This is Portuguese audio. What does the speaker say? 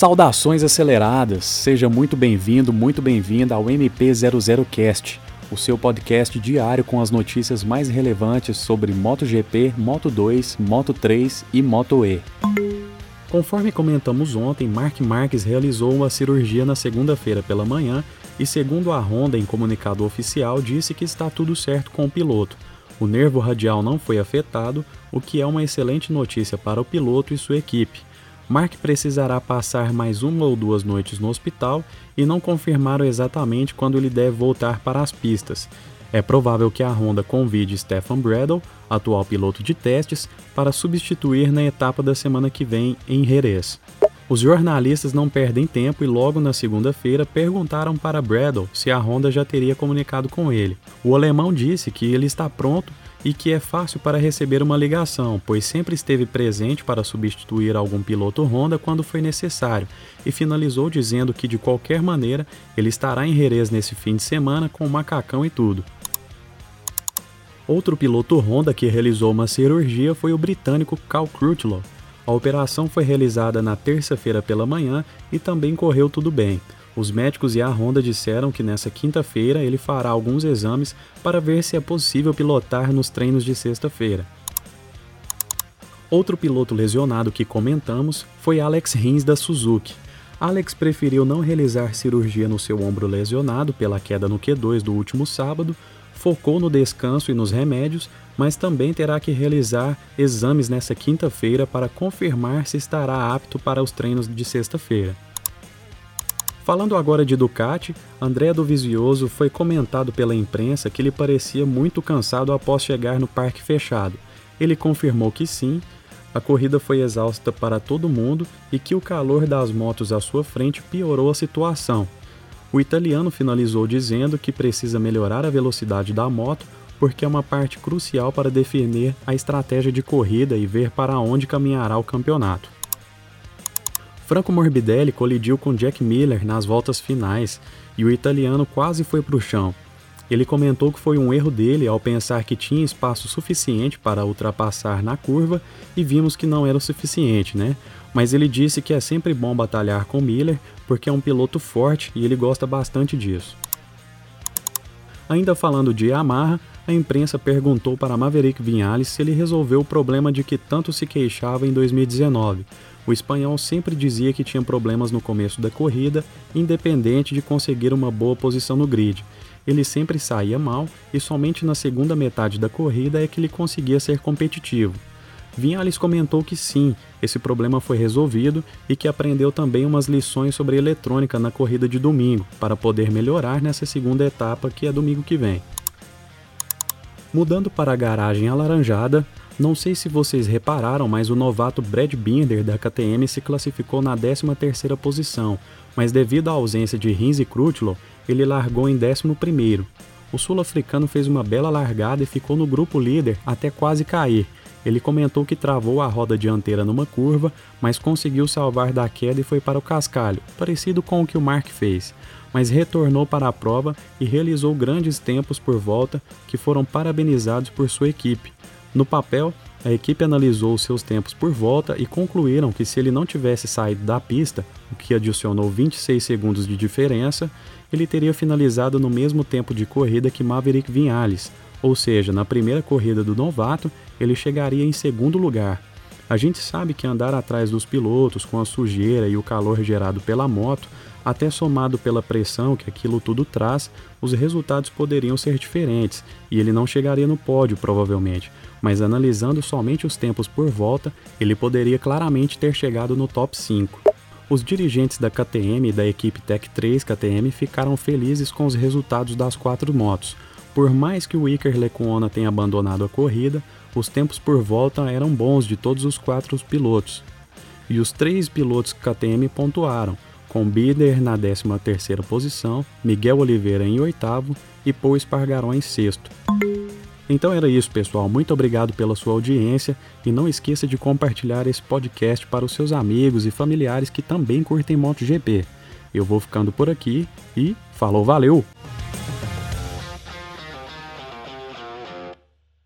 Saudações aceleradas, seja muito bem-vindo, muito bem-vinda ao MP00Cast, o seu podcast diário com as notícias mais relevantes sobre MotoGP, Moto2, Moto3 e Moto E. Conforme comentamos ontem, Mark Marques realizou uma cirurgia na segunda-feira pela manhã e, segundo a Honda em comunicado oficial, disse que está tudo certo com o piloto. O nervo radial não foi afetado, o que é uma excelente notícia para o piloto e sua equipe. Mark precisará passar mais uma ou duas noites no hospital e não confirmaram exatamente quando ele deve voltar para as pistas. É provável que a Honda convide Stefan Bradle, atual piloto de testes, para substituir na etapa da semana que vem em Jerez. Os jornalistas não perdem tempo e logo na segunda-feira perguntaram para Bradle se a Honda já teria comunicado com ele. O alemão disse que ele está pronto e que é fácil para receber uma ligação, pois sempre esteve presente para substituir algum piloto Honda quando foi necessário, e finalizou dizendo que de qualquer maneira ele estará em Jerez nesse fim de semana com o macacão e tudo. Outro piloto Honda que realizou uma cirurgia foi o britânico Cal Crutchlow. A operação foi realizada na terça-feira pela manhã e também correu tudo bem. Os médicos e a Honda disseram que nessa quinta-feira ele fará alguns exames para ver se é possível pilotar nos treinos de sexta-feira. Outro piloto lesionado que comentamos foi Alex Rins da Suzuki. Alex preferiu não realizar cirurgia no seu ombro lesionado pela queda no Q2 do último sábado, focou no descanso e nos remédios, mas também terá que realizar exames nessa quinta-feira para confirmar se estará apto para os treinos de sexta-feira. Falando agora de Ducati, André Dovizioso foi comentado pela imprensa que ele parecia muito cansado após chegar no parque fechado. Ele confirmou que sim, a corrida foi exausta para todo mundo e que o calor das motos à sua frente piorou a situação. O italiano finalizou dizendo que precisa melhorar a velocidade da moto porque é uma parte crucial para definir a estratégia de corrida e ver para onde caminhará o campeonato. Franco Morbidelli colidiu com Jack Miller nas voltas finais e o italiano quase foi para o chão. Ele comentou que foi um erro dele ao pensar que tinha espaço suficiente para ultrapassar na curva e vimos que não era o suficiente, né? Mas ele disse que é sempre bom batalhar com Miller porque é um piloto forte e ele gosta bastante disso. Ainda falando de Yamaha, a imprensa perguntou para Maverick Vinales se ele resolveu o problema de que tanto se queixava em 2019. O espanhol sempre dizia que tinha problemas no começo da corrida, independente de conseguir uma boa posição no grid. Ele sempre saía mal e somente na segunda metade da corrida é que ele conseguia ser competitivo. Vinales comentou que sim, esse problema foi resolvido e que aprendeu também umas lições sobre eletrônica na corrida de domingo, para poder melhorar nessa segunda etapa que é domingo que vem. Mudando para a garagem alaranjada, não sei se vocês repararam, mas o novato Brad Binder da KTM se classificou na 13ª posição, mas devido à ausência de Rins e Crutchlow, ele largou em 11º. O sul-africano fez uma bela largada e ficou no grupo líder até quase cair. Ele comentou que travou a roda dianteira numa curva, mas conseguiu salvar da queda e foi para o cascalho, parecido com o que o Mark fez mas retornou para a prova e realizou grandes tempos por volta que foram parabenizados por sua equipe. No papel, a equipe analisou seus tempos por volta e concluíram que se ele não tivesse saído da pista, o que adicionou 26 segundos de diferença, ele teria finalizado no mesmo tempo de corrida que Maverick Vinales, ou seja, na primeira corrida do novato, ele chegaria em segundo lugar. A gente sabe que andar atrás dos pilotos com a sujeira e o calor gerado pela moto até somado pela pressão que aquilo tudo traz, os resultados poderiam ser diferentes e ele não chegaria no pódio provavelmente, mas analisando somente os tempos por volta, ele poderia claramente ter chegado no top 5. Os dirigentes da KTM e da equipe Tech 3 KTM ficaram felizes com os resultados das quatro motos. Por mais que o Iker Lecuona tenha abandonado a corrida, os tempos por volta eram bons de todos os quatro pilotos. E os três pilotos KTM pontuaram, com Bider na 13ª posição, Miguel Oliveira em oitavo e Paul Espargaró em sexto. Então era isso, pessoal. Muito obrigado pela sua audiência e não esqueça de compartilhar esse podcast para os seus amigos e familiares que também curtem MotoGP. Eu vou ficando por aqui e falou, valeu!